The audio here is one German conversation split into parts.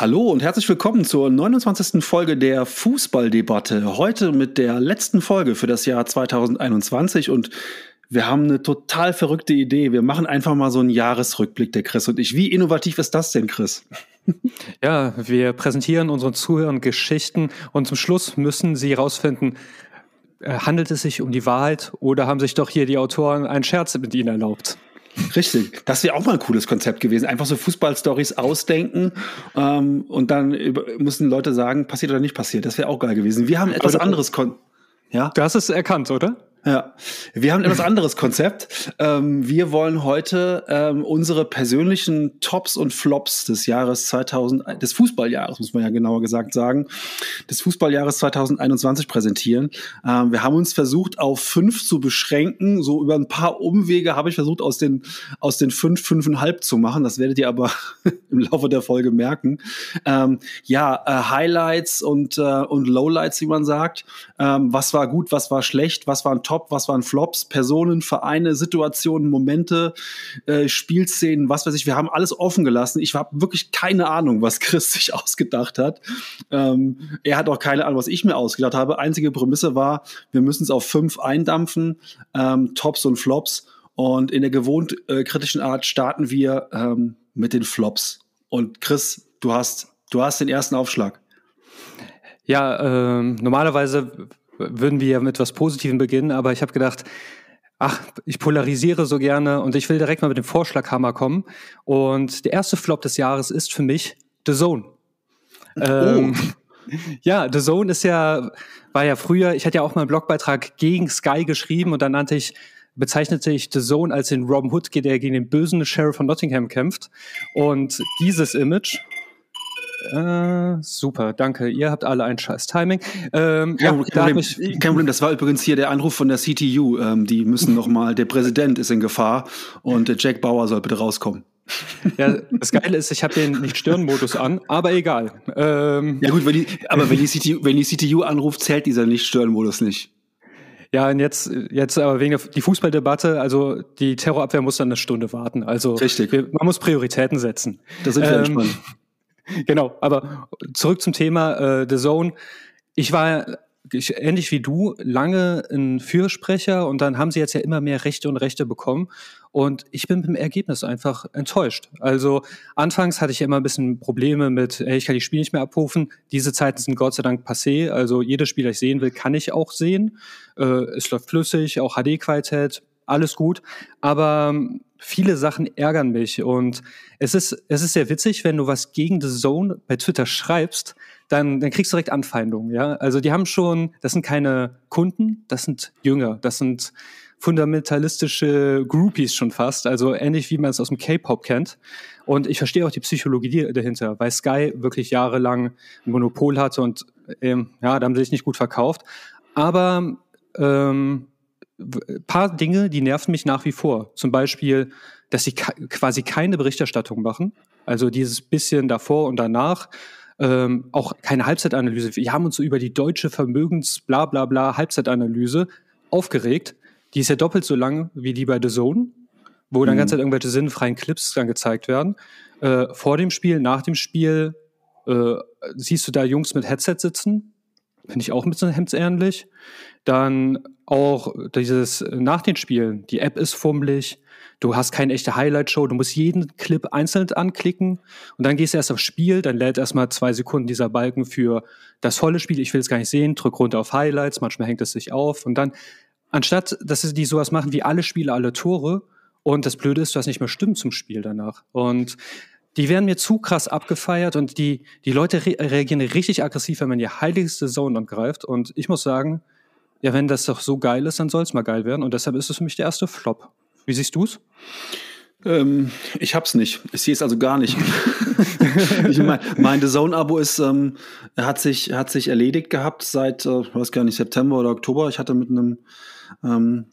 Hallo und herzlich willkommen zur 29. Folge der Fußballdebatte. Heute mit der letzten Folge für das Jahr 2021 und wir haben eine total verrückte Idee. Wir machen einfach mal so einen Jahresrückblick, der Chris und ich. Wie innovativ ist das denn, Chris? Ja, wir präsentieren unseren Zuhörern Geschichten und zum Schluss müssen sie herausfinden, äh, handelt es sich um die Wahrheit oder haben sich doch hier die Autoren einen Scherz mit ihnen erlaubt? Richtig, das wäre auch mal ein cooles Konzept gewesen. Einfach so Fußballstories ausdenken ähm, und dann über, müssen Leute sagen, passiert oder nicht passiert. Das wäre auch geil gewesen. Wir haben etwas anderes. Kon ja? Du hast es erkannt, oder? Ja, wir haben etwas anderes Konzept. Ähm, wir wollen heute ähm, unsere persönlichen Tops und Flops des Jahres 2000, des Fußballjahres, muss man ja genauer gesagt sagen, des Fußballjahres 2021 präsentieren. Ähm, wir haben uns versucht, auf fünf zu beschränken. So über ein paar Umwege habe ich versucht, aus den, aus den fünf, fünfeinhalb zu machen. Das werdet ihr aber im Laufe der Folge merken. Ähm, ja, äh, Highlights und, äh, und Lowlights, wie man sagt. Ähm, was war gut, was war schlecht, was war ein top, was waren Flops, Personen, Vereine, Situationen, Momente, äh, Spielszenen, was weiß ich. Wir haben alles offen gelassen. Ich habe wirklich keine Ahnung, was Chris sich ausgedacht hat. Ähm, er hat auch keine Ahnung, was ich mir ausgedacht habe. Einzige Prämisse war, wir müssen es auf fünf eindampfen, ähm, Tops und Flops. Und in der gewohnt äh, kritischen Art starten wir ähm, mit den Flops. Und Chris, du hast, du hast den ersten Aufschlag. Ja, ähm, normalerweise würden wir ja mit etwas Positivem beginnen, aber ich habe gedacht, ach, ich polarisiere so gerne und ich will direkt mal mit dem Vorschlaghammer kommen. Und der erste Flop des Jahres ist für mich The Zone. Oh. Ähm, ja, The Zone ist ja, war ja früher, ich hatte ja auch mal einen Blogbeitrag gegen Sky geschrieben und dann nannte ich bezeichnete ich The Zone als den Robin Hood, der gegen den bösen Sheriff von Nottingham kämpft. Und dieses Image, äh, super, danke. Ihr habt alle ein scheiß Timing. Ähm, ja, kein, Problem, mich, kein Problem, das war übrigens hier der Anruf von der CTU. Ähm, die müssen noch mal, der Präsident ist in Gefahr und der Jack Bauer soll bitte rauskommen. Ja, das Geile ist, ich habe den Nicht-Stören-Modus an, aber egal. Ähm, ja gut, wenn die, aber wenn die, CTU, wenn die CTU anruft, zählt dieser Nicht-Stören-Modus nicht. Ja, und jetzt, jetzt aber wegen der die Fußballdebatte, also die Terrorabwehr muss dann eine Stunde warten. Also Richtig. Wir, man muss Prioritäten setzen. Da sind wir ähm, entspannt. Genau, aber zurück zum Thema äh, The Zone. Ich war ich, ähnlich wie du lange ein Fürsprecher und dann haben sie jetzt ja immer mehr Rechte und Rechte bekommen und ich bin mit dem Ergebnis einfach enttäuscht. Also anfangs hatte ich immer ein bisschen Probleme mit, ey, ich kann die Spiele nicht mehr abrufen. Diese Zeiten sind Gott sei Dank passé. Also jedes Spiel, das ich sehen will, kann ich auch sehen. Äh, es läuft flüssig, auch HD-Qualität, alles gut. Aber viele Sachen ärgern mich und es ist, es ist sehr witzig, wenn du was gegen The Zone bei Twitter schreibst, dann, dann kriegst du direkt Anfeindungen, ja. Also die haben schon, das sind keine Kunden, das sind Jünger, das sind fundamentalistische Groupies schon fast, also ähnlich wie man es aus dem K-Pop kennt. Und ich verstehe auch die Psychologie dahinter, weil Sky wirklich jahrelang ein Monopol hatte und ähm, ja, da haben sie sich nicht gut verkauft. Aber ähm, paar Dinge, die nerven mich nach wie vor. Zum Beispiel, dass sie quasi keine Berichterstattung machen. Also dieses bisschen davor und danach. Ähm, auch keine Halbzeitanalyse. Wir haben uns so über die deutsche Vermögens bla bla bla Halbzeitanalyse aufgeregt. Die ist ja doppelt so lang wie die bei The Zone, wo dann mhm. ganz halt irgendwelche sinnfreien Clips dann gezeigt werden. Äh, vor dem Spiel, nach dem Spiel äh, siehst du da Jungs mit Headset sitzen. Finde ich auch ein bisschen hemdsärmlich. Dann auch dieses nach den Spielen. Die App ist fummelig. Du hast keine echte Highlight-Show. Du musst jeden Clip einzeln anklicken. Und dann gehst du erst aufs Spiel. Dann lädt erstmal zwei Sekunden dieser Balken für das volle Spiel. Ich will es gar nicht sehen. Drück runter auf Highlights. Manchmal hängt es sich auf. Und dann, anstatt, dass sie die sowas machen wie alle Spiele, alle Tore. Und das Blöde ist, du hast nicht mehr Stimmen zum Spiel danach. Und die werden mir zu krass abgefeiert und die, die Leute re reagieren richtig aggressiv, wenn man die heiligste Zone angreift. Und ich muss sagen, ja, wenn das doch so geil ist, dann soll es mal geil werden. Und deshalb ist es für mich der erste Flop. Wie siehst du es? Ähm, ich hab's nicht. Ich sehe es also gar nicht. ich mein, mein The Zone-Abo ist, ähm, hat sich, hat sich erledigt gehabt seit, äh, weiß gar nicht, September oder Oktober. Ich hatte mit einem, ähm,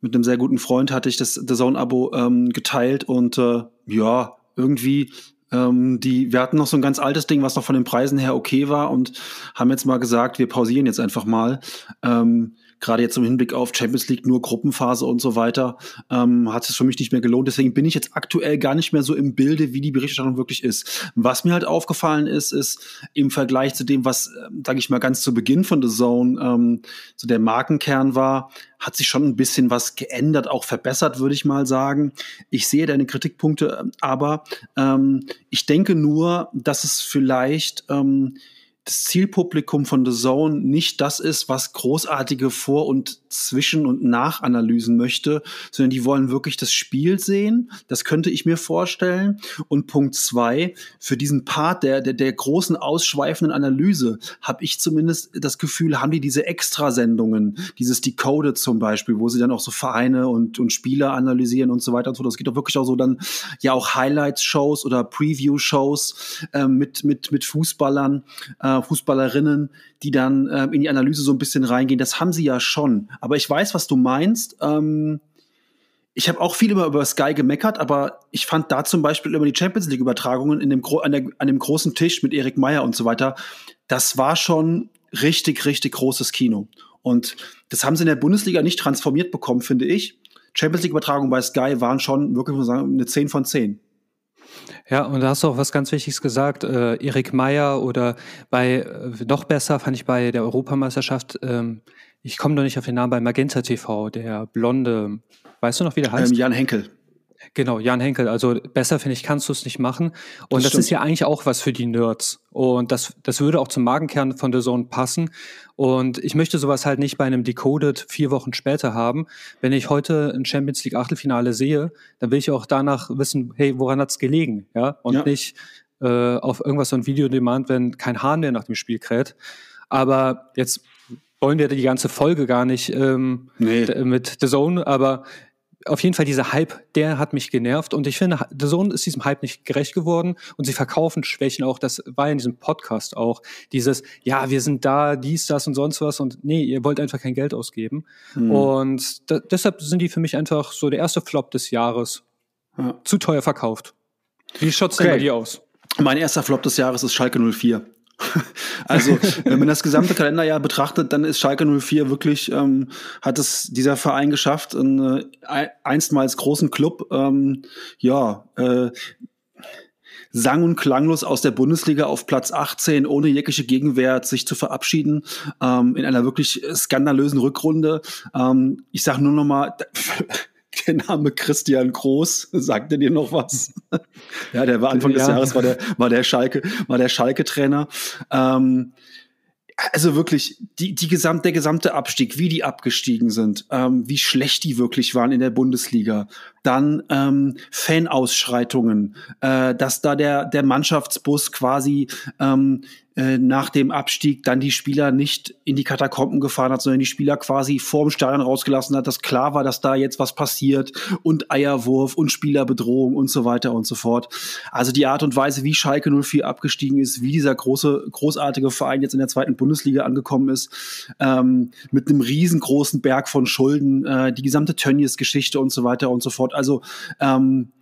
mit einem sehr guten Freund hatte ich das The Zone-Abo ähm, geteilt und äh, ja, irgendwie ähm, die, wir hatten noch so ein ganz altes Ding, was noch von den Preisen her okay war und haben jetzt mal gesagt, wir pausieren jetzt einfach mal. Ähm, gerade jetzt im Hinblick auf Champions League nur Gruppenphase und so weiter, ähm, hat es für mich nicht mehr gelohnt. Deswegen bin ich jetzt aktuell gar nicht mehr so im Bilde, wie die Berichterstattung wirklich ist. Was mir halt aufgefallen ist, ist im Vergleich zu dem, was, äh, sage ich mal, ganz zu Beginn von The Zone ähm, so der Markenkern war, hat sich schon ein bisschen was geändert, auch verbessert, würde ich mal sagen. Ich sehe deine Kritikpunkte, aber ähm, ich denke nur, dass es vielleicht ähm, das Zielpublikum von The Zone nicht das ist, was großartige Vor- und Zwischen- und Nachanalysen möchte, sondern die wollen wirklich das Spiel sehen. Das könnte ich mir vorstellen. Und Punkt zwei, für diesen Part der, der, der großen ausschweifenden Analyse habe ich zumindest das Gefühl, haben die diese Extrasendungen, dieses Decoded zum Beispiel, wo sie dann auch so Vereine und, und Spieler analysieren und so weiter und so. Das geht doch wirklich auch so dann ja auch Highlights-Shows oder Preview-Shows äh, mit, mit, mit Fußballern. Äh, Fußballerinnen, die dann äh, in die Analyse so ein bisschen reingehen. Das haben sie ja schon. Aber ich weiß, was du meinst. Ähm, ich habe auch viel immer über Sky gemeckert, aber ich fand da zum Beispiel immer die Champions League Übertragungen in dem an, an dem großen Tisch mit Erik Meyer und so weiter. Das war schon richtig, richtig großes Kino. Und das haben sie in der Bundesliga nicht transformiert bekommen, finde ich. Champions League Übertragungen bei Sky waren schon wirklich, muss man sagen, eine 10 von 10. Ja, und da hast du auch was ganz Wichtiges gesagt. Äh, Erik Meyer oder bei, äh, noch besser fand ich bei der Europameisterschaft, ähm, ich komme noch nicht auf den Namen, bei Magenta TV, der blonde, weißt du noch, wie der heißt? Ähm, Jan Henkel. Genau, Jan Henkel. Also besser, finde ich, kannst du es nicht machen. Und das, das ist ja eigentlich auch was für die Nerds. Und das, das würde auch zum Magenkern von der Zone passen. Und ich möchte sowas halt nicht bei einem Decoded vier Wochen später haben. Wenn ich heute ein Champions League Achtelfinale sehe, dann will ich auch danach wissen, hey, woran hat's gelegen? Ja, und ja. nicht äh, auf irgendwas so ein Video-Demand, wenn kein Hahn mehr nach dem Spiel kräht. Aber jetzt wollen wir die ganze Folge gar nicht ähm, nee. mit The Zone, aber auf jeden Fall dieser Hype, der hat mich genervt und ich finde, The Zone ist diesem Hype nicht gerecht geworden und sie verkaufen Schwächen auch, das war in diesem Podcast auch, dieses, ja, wir sind da, dies, das und sonst was und nee, ihr wollt einfach kein Geld ausgeben mhm. und da, deshalb sind die für mich einfach so der erste Flop des Jahres. Ja. Zu teuer verkauft. Wie schaut's okay. denn bei dir aus? Mein erster Flop des Jahres ist Schalke 04. Also, wenn man das gesamte Kalenderjahr betrachtet, dann ist Schalke 04 wirklich, ähm, hat es dieser Verein geschafft, einen äh, einstmals großen Club, ähm, ja, äh, sang- und klanglos aus der Bundesliga auf Platz 18 ohne jegliche Gegenwehr sich zu verabschieden ähm, in einer wirklich skandalösen Rückrunde. Ähm, ich sage nur noch mal, der Name Christian Groß, sagte dir noch was? ja, der war Anfang ja. des Jahres, war der, war der Schalke, war der Schalke-Trainer. Ähm, also wirklich, die, die gesamt, der gesamte Abstieg, wie die abgestiegen sind, ähm, wie schlecht die wirklich waren in der Bundesliga. Dann ähm, Fanausschreitungen, äh, dass da der, der Mannschaftsbus quasi ähm, äh, nach dem Abstieg dann die Spieler nicht in die Katakomben gefahren hat, sondern die Spieler quasi vorm Stadion rausgelassen hat, dass klar war, dass da jetzt was passiert und Eierwurf und Spielerbedrohung und so weiter und so fort. Also die Art und Weise, wie Schalke 04 abgestiegen ist, wie dieser große, großartige Verein jetzt in der zweiten Bundesliga angekommen ist, ähm, mit einem riesengroßen Berg von Schulden, äh, die gesamte Tönnies-Geschichte und so weiter und so fort. Also ähm,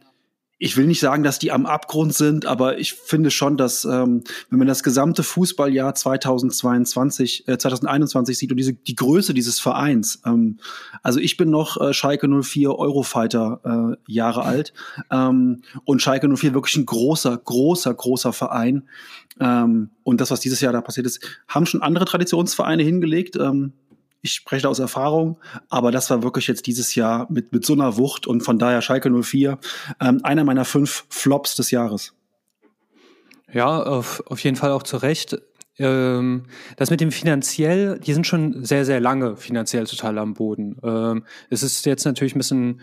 ich will nicht sagen, dass die am Abgrund sind, aber ich finde schon, dass ähm, wenn man das gesamte Fußballjahr 2022, äh, 2021 sieht und diese die Größe dieses Vereins, ähm, also ich bin noch äh, Schalke 04 Eurofighter äh, Jahre alt ähm, und Schalke 04 wirklich ein großer, großer, großer Verein. Ähm, und das, was dieses Jahr da passiert ist, haben schon andere Traditionsvereine hingelegt. Ähm, ich spreche aus Erfahrung, aber das war wirklich jetzt dieses Jahr mit, mit so einer Wucht und von daher Schalke 04 ähm, einer meiner fünf Flops des Jahres. Ja, auf, auf jeden Fall auch zu Recht. Ähm, das mit dem finanziell, die sind schon sehr, sehr lange finanziell total am Boden. Ähm, es ist jetzt natürlich ein bisschen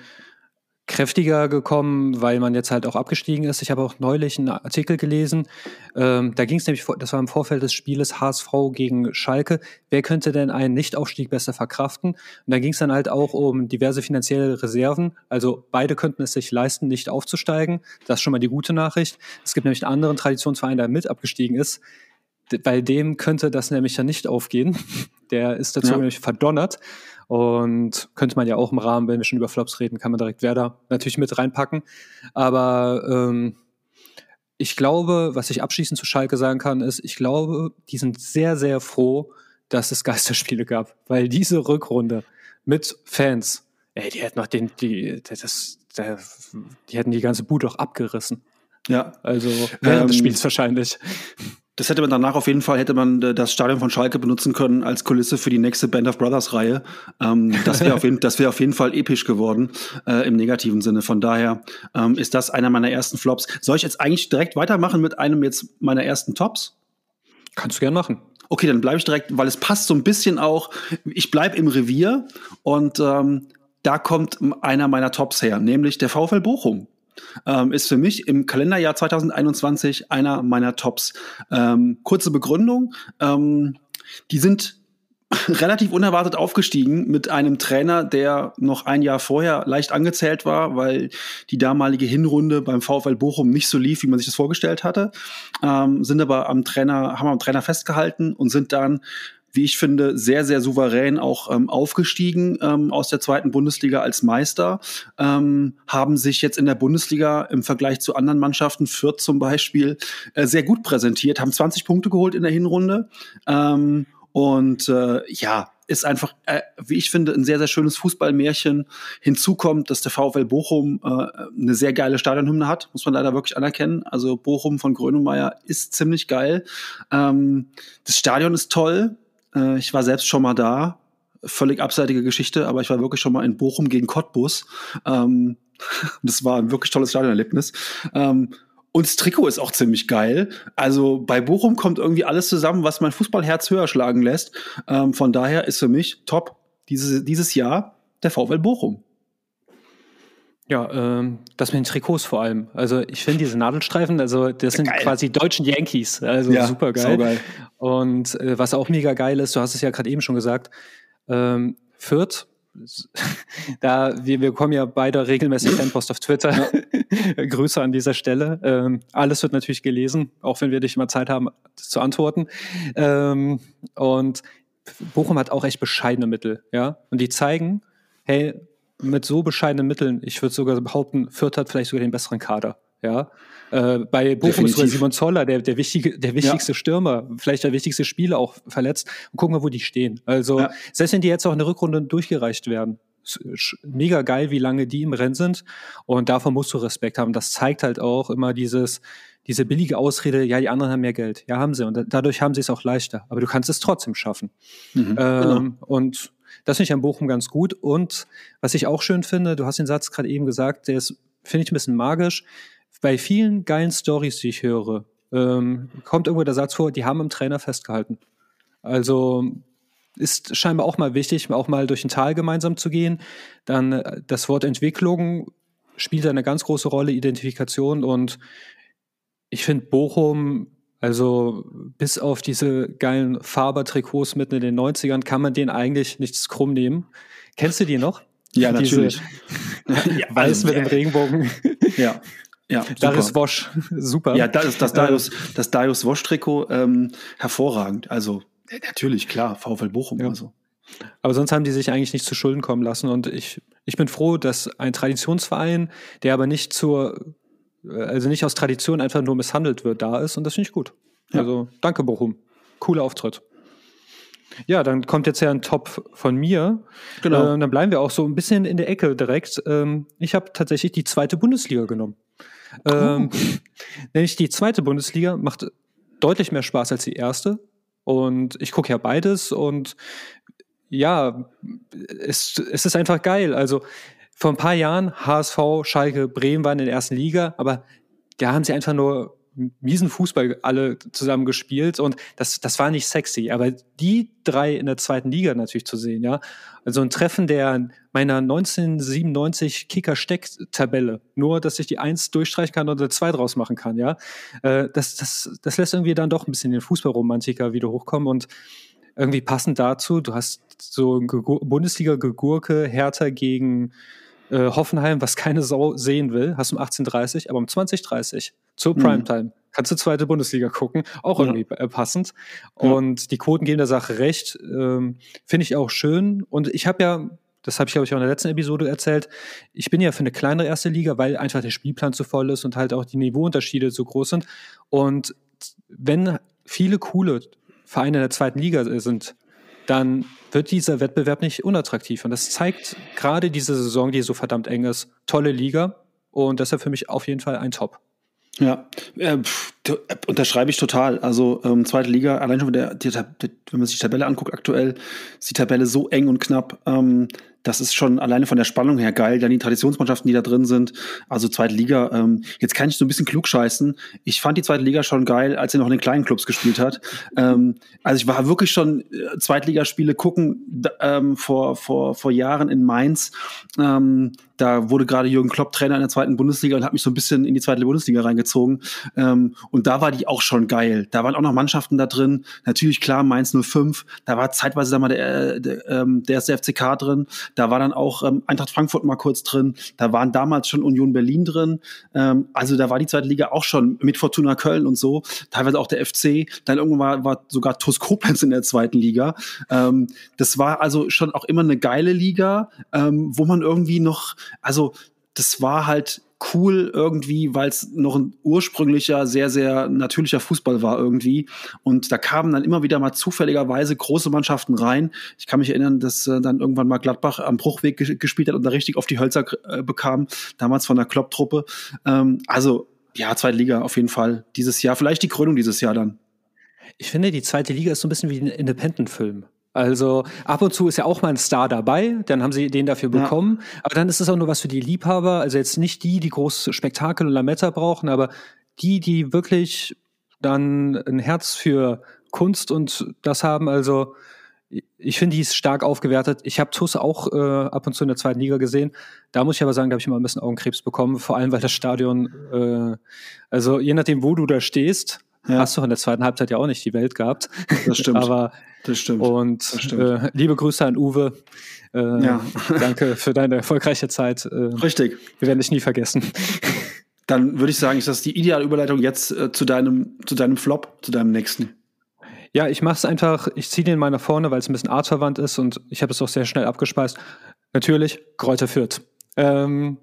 kräftiger gekommen, weil man jetzt halt auch abgestiegen ist. Ich habe auch neulich einen Artikel gelesen, ähm, da ging es nämlich, das war im Vorfeld des Spieles HSV gegen Schalke, wer könnte denn einen Nichtaufstieg besser verkraften? Und da ging es dann halt auch um diverse finanzielle Reserven, also beide könnten es sich leisten, nicht aufzusteigen. Das ist schon mal die gute Nachricht. Es gibt nämlich einen anderen Traditionsverein, der mit abgestiegen ist, bei dem könnte das nämlich dann nicht aufgehen. Der ist dazu ja. nämlich verdonnert. Und könnte man ja auch im Rahmen, wenn wir schon über Flops reden, kann man direkt Werder natürlich mit reinpacken. Aber ähm, ich glaube, was ich abschließend zu Schalke sagen kann, ist, ich glaube, die sind sehr, sehr froh, dass es Geisterspiele gab, weil diese Rückrunde mit Fans, ey, die hätten noch den, die, das, der, die hätten die ganze Bude auch abgerissen. Ja. Also während ähm, des Spiels wahrscheinlich. Das hätte man danach auf jeden Fall, hätte man äh, das Stadion von Schalke benutzen können als Kulisse für die nächste Band of Brothers Reihe. Ähm, das wäre auf, jeden, das wär auf jeden Fall episch geworden, äh, im negativen Sinne. Von daher ähm, ist das einer meiner ersten Flops. Soll ich jetzt eigentlich direkt weitermachen mit einem jetzt meiner ersten Tops? Kannst du gern machen. Okay, dann bleibe ich direkt, weil es passt so ein bisschen auch. Ich bleibe im Revier und ähm, da kommt einer meiner Tops her, nämlich der VfL Bochum ähm, ist für mich im Kalenderjahr 2021 einer meiner Tops. Ähm, kurze Begründung. Ähm, die sind relativ unerwartet aufgestiegen mit einem Trainer, der noch ein Jahr vorher leicht angezählt war, weil die damalige Hinrunde beim VfL Bochum nicht so lief, wie man sich das vorgestellt hatte. Ähm, sind aber am Trainer, haben am Trainer festgehalten und sind dann wie ich finde, sehr, sehr souverän auch ähm, aufgestiegen ähm, aus der zweiten Bundesliga als Meister, ähm, haben sich jetzt in der Bundesliga im Vergleich zu anderen Mannschaften, Fürth zum Beispiel, äh, sehr gut präsentiert, haben 20 Punkte geholt in der Hinrunde. Ähm, und äh, ja, ist einfach, äh, wie ich finde, ein sehr, sehr schönes Fußballmärchen. Hinzu kommt, dass der VfL Bochum äh, eine sehr geile Stadionhymne hat, muss man leider wirklich anerkennen. Also Bochum von Grönemeyer ist ziemlich geil. Ähm, das Stadion ist toll. Äh, ich war selbst schon mal da. Völlig abseitige Geschichte, aber ich war wirklich schon mal in Bochum gegen Cottbus. Ähm, das war ein wirklich tolles Stadionerlebnis. Ähm, und das Trikot ist auch ziemlich geil. Also bei Bochum kommt irgendwie alles zusammen, was mein Fußballherz höher schlagen lässt. Ähm, von daher ist für mich top dieses, dieses Jahr der VfL Bochum. Ja, ähm, das mit den Trikots vor allem. Also ich finde diese Nadelstreifen, also das sind geil. quasi deutschen Yankees, also ja, super geil. Und äh, was auch mega geil ist, du hast es ja gerade eben schon gesagt, ähm, Fürth, da wir, wir bekommen ja beide regelmäßig Fanpost auf Twitter. Ja. Grüße an dieser Stelle. Ähm, alles wird natürlich gelesen, auch wenn wir nicht immer Zeit haben zu antworten. Ähm, und Bochum hat auch echt bescheidene Mittel, ja. Und die zeigen, hey, mit so bescheidenen Mitteln, ich würde sogar behaupten, Fürth hat vielleicht sogar den besseren Kader. Ja, äh, bei Bochum ist sogar Simon Zoller, der, der, wichtige, der wichtigste ja. Stürmer, vielleicht der wichtigste Spieler auch verletzt. Und gucken wir, wo die stehen. Also, ja. selbst wenn die jetzt auch in der Rückrunde durchgereicht werden, mega geil, wie lange die im Rennen sind. Und davon musst du Respekt haben. Das zeigt halt auch immer dieses, diese billige Ausrede, ja, die anderen haben mehr Geld. Ja, haben sie. Und dadurch haben sie es auch leichter. Aber du kannst es trotzdem schaffen. Mhm, ähm, genau. Und das finde ich an Bochum ganz gut. Und was ich auch schön finde, du hast den Satz gerade eben gesagt, der ist, finde ich, ein bisschen magisch. Bei vielen geilen Stories, die ich höre, ähm, kommt irgendwo der Satz vor, die haben im Trainer festgehalten. Also ist scheinbar auch mal wichtig, auch mal durch ein Tal gemeinsam zu gehen. Dann äh, das Wort Entwicklung spielt eine ganz große Rolle, Identifikation. Und ich finde, Bochum also bis auf diese geilen Faber-Trikots mitten in den 90ern kann man denen eigentlich nichts krumm nehmen. Kennst du die noch? Ja, natürlich. ja, Weiß mit dem Regenbogen. Ja. Ja, Darius Wosch, super. Ja, das ist das Darius, das Darius Wosch-Trikot ähm, hervorragend. Also natürlich, klar, VfL Bochum. Ja. Also. Aber sonst haben die sich eigentlich nicht zu Schulden kommen lassen. Und ich, ich bin froh, dass ein Traditionsverein, der aber nicht zur also nicht aus Tradition einfach nur misshandelt wird, da ist und das finde ich gut. Ja. Also danke Bochum. Cooler Auftritt. Ja, dann kommt jetzt ja ein Top von mir. Genau. Äh, dann bleiben wir auch so ein bisschen in der Ecke direkt. Ähm, ich habe tatsächlich die zweite Bundesliga genommen. Ähm, oh. nämlich die zweite Bundesliga macht deutlich mehr Spaß als die erste. Und ich gucke ja beides und ja, es, es ist einfach geil. Also vor ein paar Jahren HSV, Schalke, Bremen waren in der ersten Liga, aber da haben sie einfach nur miesen Fußball alle zusammen gespielt und das, das war nicht sexy. Aber die drei in der zweiten Liga natürlich zu sehen, ja. Also ein Treffen der meiner 1997 Kicker-Steck-Tabelle. Nur, dass ich die Eins durchstreichen kann oder zwei draus machen kann, ja. Äh, das, das, das lässt irgendwie dann doch ein bisschen den Fußballromantiker wieder hochkommen und irgendwie passend dazu, du hast so Bundesliga-Gegurke, Hertha gegen äh, Hoffenheim, was keine Sau sehen will, hast du um 18.30 aber um 20.30 zur mhm. Primetime. Mhm. Kannst du zweite Bundesliga gucken, auch irgendwie ja. Äh, passend. Und ja. die Quoten geben der Sache recht. Ähm, Finde ich auch schön. Und ich habe ja, das habe ich, glaube ich, auch in der letzten Episode erzählt, ich bin ja für eine kleinere erste Liga, weil einfach der Spielplan zu voll ist und halt auch die Niveauunterschiede so groß sind. Und wenn viele coole Vereine in der zweiten Liga sind, dann wird dieser Wettbewerb nicht unattraktiv. Und das zeigt gerade diese Saison, die so verdammt eng ist, tolle Liga. Und deshalb für mich auf jeden Fall ein Top. Ja, äh, pff, unterschreibe ich total. Also ähm, zweite Liga, allein schon, der, die, wenn man sich die Tabelle anguckt aktuell, ist die Tabelle so eng und knapp. Ähm, das ist schon alleine von der Spannung her geil. Dann die Traditionsmannschaften, die da drin sind. Also zweite Liga. Ähm, jetzt kann ich so ein bisschen klug scheißen. Ich fand die zweite Liga schon geil, als sie noch in den kleinen Clubs gespielt hat. ähm, also ich war wirklich schon äh, Zweitligaspiele gucken ähm, vor, vor, vor Jahren in Mainz. Ähm, da wurde gerade Jürgen Klopp Trainer in der zweiten Bundesliga und hat mich so ein bisschen in die zweite Bundesliga reingezogen. Ähm, und da war die auch schon geil. Da waren auch noch Mannschaften da drin. Natürlich klar Mainz 05. Da war zeitweise da mal der, äh, der, ähm, der erste FCK drin. Da war dann auch ähm, Eintracht Frankfurt mal kurz drin. Da waren damals schon Union Berlin drin. Ähm, also da war die zweite Liga auch schon mit Fortuna Köln und so. Teilweise auch der FC. Dann irgendwann war, war sogar TuS Koblenz in der zweiten Liga. Ähm, das war also schon auch immer eine geile Liga, ähm, wo man irgendwie noch also das war halt cool irgendwie, weil es noch ein ursprünglicher, sehr, sehr natürlicher Fußball war irgendwie. Und da kamen dann immer wieder mal zufälligerweise große Mannschaften rein. Ich kann mich erinnern, dass äh, dann irgendwann mal Gladbach am Bruchweg gespielt hat und da richtig auf die Hölzer äh, bekam, damals von der Klopp-Truppe. Ähm, also ja, zweite Liga auf jeden Fall dieses Jahr. Vielleicht die Krönung dieses Jahr dann. Ich finde, die zweite Liga ist so ein bisschen wie ein Independent-Film. Also ab und zu ist ja auch mal ein Star dabei, dann haben sie den dafür bekommen. Ja. Aber dann ist es auch nur was für die Liebhaber, also jetzt nicht die, die große Spektakel und Lametta brauchen, aber die, die wirklich dann ein Herz für Kunst und das haben. Also ich finde, die ist stark aufgewertet. Ich habe TUS auch äh, ab und zu in der zweiten Liga gesehen. Da muss ich aber sagen, da habe ich immer ein bisschen Augenkrebs bekommen, vor allem weil das Stadion, äh, also je nachdem, wo du da stehst, ja. hast du in der zweiten Halbzeit ja auch nicht die Welt gehabt. Das stimmt. aber das stimmt. Und das stimmt. Äh, liebe Grüße an Uwe. Äh, ja. danke für deine erfolgreiche Zeit. Äh, Richtig. Wir werden dich nie vergessen. Dann würde ich sagen, ist das die ideale Überleitung jetzt äh, zu deinem, zu deinem Flop, zu deinem nächsten. Ja, ich mache es einfach, ich ziehe den mal nach vorne, weil es ein bisschen artverwandt ist und ich habe es auch sehr schnell abgespeist. Natürlich, Kräuter Fürth. Ähm,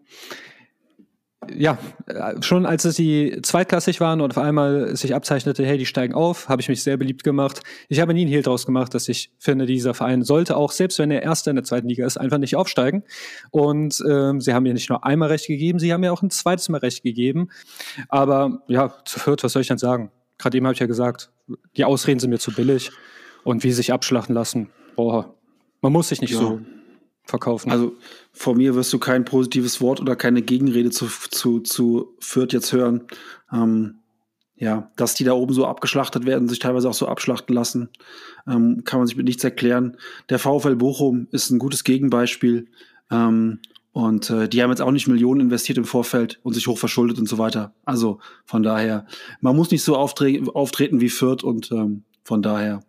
ja, schon als es die zweitklassig waren und auf einmal sich abzeichnete, hey, die steigen auf, habe ich mich sehr beliebt gemacht. Ich habe nie einen Hehl draus gemacht, dass ich finde, dieser Verein sollte auch, selbst wenn er Erster in der zweiten Liga ist, einfach nicht aufsteigen. Und ähm, sie haben mir nicht nur einmal recht gegeben, sie haben mir auch ein zweites Mal recht gegeben. Aber ja, zu viert, was soll ich denn sagen? Gerade eben habe ich ja gesagt, die Ausreden sind mir zu billig. Und wie sie sich abschlachten lassen, boah, man muss sich nicht ja. so verkaufen. Also von mir wirst du kein positives Wort oder keine Gegenrede zu, zu, zu Fürth jetzt hören. Ähm, ja, dass die da oben so abgeschlachtet werden, sich teilweise auch so abschlachten lassen, ähm, kann man sich mit nichts erklären. Der VfL Bochum ist ein gutes Gegenbeispiel. Ähm, und äh, die haben jetzt auch nicht Millionen investiert im Vorfeld und sich hoch verschuldet und so weiter. Also von daher, man muss nicht so auftre auftreten wie Fürth und ähm, von daher,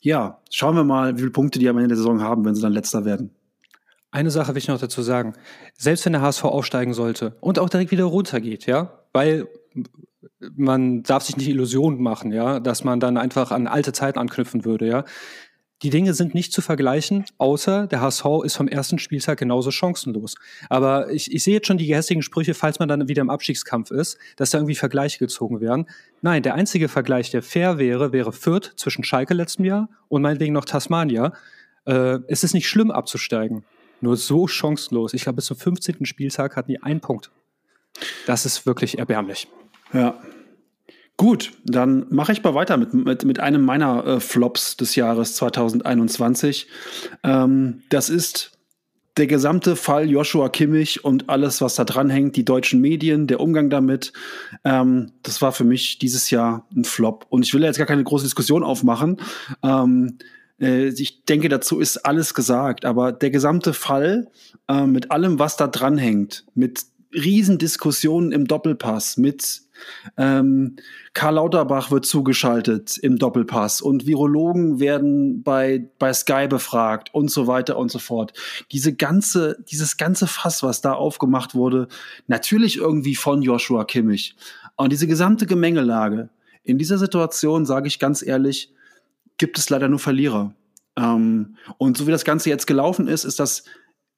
ja, schauen wir mal, wie viele Punkte die am Ende der Saison haben, wenn sie dann letzter werden. Eine Sache will ich noch dazu sagen. Selbst wenn der HSV aufsteigen sollte und auch direkt wieder runtergeht, ja, weil man darf sich nicht Illusionen machen, ja, dass man dann einfach an alte Zeiten anknüpfen würde, ja. Die Dinge sind nicht zu vergleichen, außer der HSV ist vom ersten Spieltag genauso chancenlos. Aber ich, ich sehe jetzt schon die gehässigen Sprüche, falls man dann wieder im Abstiegskampf ist, dass da irgendwie Vergleiche gezogen werden. Nein, der einzige Vergleich, der fair wäre, wäre Fürth zwischen Schalke letztem Jahr und meinetwegen noch Tasmania. Äh, es ist nicht schlimm abzusteigen nur so chancenlos. Ich glaube, bis zum 15. Spieltag hatten die einen Punkt. Das ist wirklich erbärmlich. Ja. Gut, dann mache ich mal weiter mit, mit, mit einem meiner äh, Flops des Jahres 2021. Ähm, das ist der gesamte Fall Joshua Kimmich und alles, was da dran hängt, die deutschen Medien, der Umgang damit. Ähm, das war für mich dieses Jahr ein Flop. Und ich will jetzt gar keine große Diskussion aufmachen. Ähm, äh, ich denke, dazu ist alles gesagt. Aber der gesamte Fall äh, mit allem, was da dranhängt, mit Riesendiskussionen im Doppelpass, mit ähm, Karl Lauterbach wird zugeschaltet im Doppelpass und Virologen werden bei, bei Sky befragt und so weiter und so fort. Diese ganze, dieses ganze Fass, was da aufgemacht wurde, natürlich irgendwie von Joshua Kimmich. Und diese gesamte Gemengelage, in dieser Situation sage ich ganz ehrlich, gibt es leider nur Verlierer. Ähm, und so wie das Ganze jetzt gelaufen ist, ist das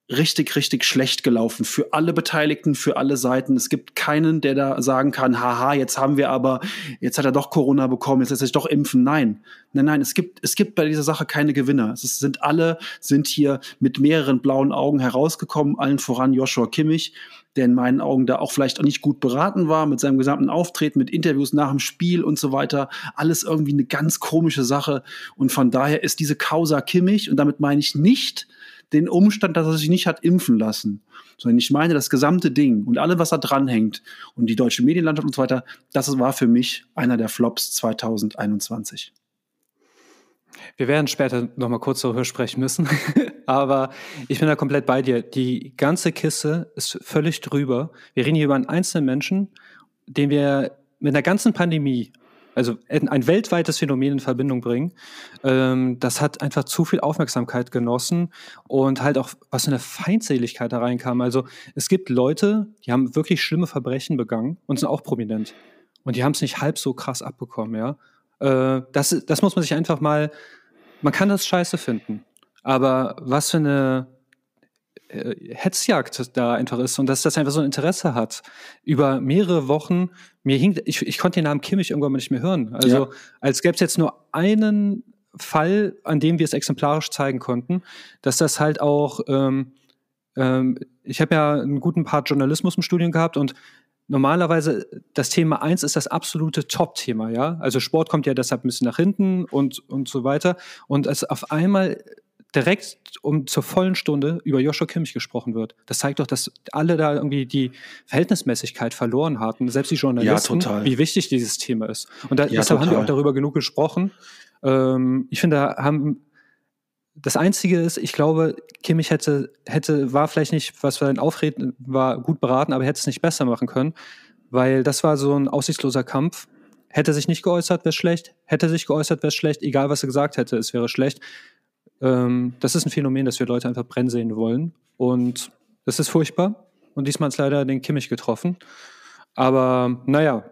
richtig, richtig schlecht gelaufen für alle Beteiligten, für alle Seiten. Es gibt keinen, der da sagen kann, haha, jetzt haben wir aber, jetzt hat er doch Corona bekommen, jetzt lässt er sich doch impfen. Nein, nein, nein, es gibt, es gibt bei dieser Sache keine Gewinner. Es sind alle, sind hier mit mehreren blauen Augen herausgekommen, allen voran Joshua Kimmich, der in meinen Augen da auch vielleicht auch nicht gut beraten war mit seinem gesamten Auftreten, mit Interviews nach dem Spiel und so weiter. Alles irgendwie eine ganz komische Sache. Und von daher ist diese Causa Kimmich, und damit meine ich nicht, den Umstand, dass er sich nicht hat impfen lassen, sondern ich meine das gesamte Ding und alle, was da dranhängt und die deutsche Medienlandschaft und so weiter, das war für mich einer der Flops 2021. Wir werden später noch mal kurz darüber sprechen müssen, aber ich bin da komplett bei dir. Die ganze Kiste ist völlig drüber. Wir reden hier über einen einzelnen Menschen, den wir mit einer ganzen Pandemie also ein weltweites Phänomen in Verbindung bringen. Ähm, das hat einfach zu viel Aufmerksamkeit genossen und halt auch, was für eine Feindseligkeit da reinkam. Also es gibt Leute, die haben wirklich schlimme Verbrechen begangen und sind auch prominent. Und die haben es nicht halb so krass abbekommen, ja. Äh, das, das muss man sich einfach mal, man kann das scheiße finden. Aber was für eine äh, Hetzjagd da einfach ist und dass das einfach so ein Interesse hat. Über mehrere Wochen, mir hing, ich, ich konnte den Namen Kimmich irgendwann mal nicht mehr hören. Also ja. als gäbe es jetzt nur einen Fall, an dem wir es exemplarisch zeigen konnten, dass das halt auch, ähm, ähm, ich habe ja einen guten Part Journalismus im Studium gehabt und normalerweise das Thema eins ist das absolute Top-Thema, ja. Also Sport kommt ja deshalb ein bisschen nach hinten und, und so weiter. Und als auf einmal direkt um zur vollen Stunde über Joshua Kimmich gesprochen wird. Das zeigt doch, dass alle da irgendwie die Verhältnismäßigkeit verloren hatten, selbst die Journalisten, ja, wie wichtig dieses Thema ist. Und da, ja, deshalb total. haben wir auch darüber genug gesprochen. Ähm, ich finde, da haben das Einzige ist, ich glaube, Kimmich hätte, hätte, war vielleicht nicht, was für ein Aufreden war, gut beraten, aber hätte es nicht besser machen können, weil das war so ein aussichtsloser Kampf. Hätte sich nicht geäußert, wäre schlecht. Hätte sich geäußert, wäre schlecht. Egal, was er gesagt hätte, es wäre schlecht. Ähm, das ist ein Phänomen, dass wir Leute einfach brennen sehen wollen. Und das ist furchtbar. Und diesmal es leider den Kimmich getroffen. Aber naja,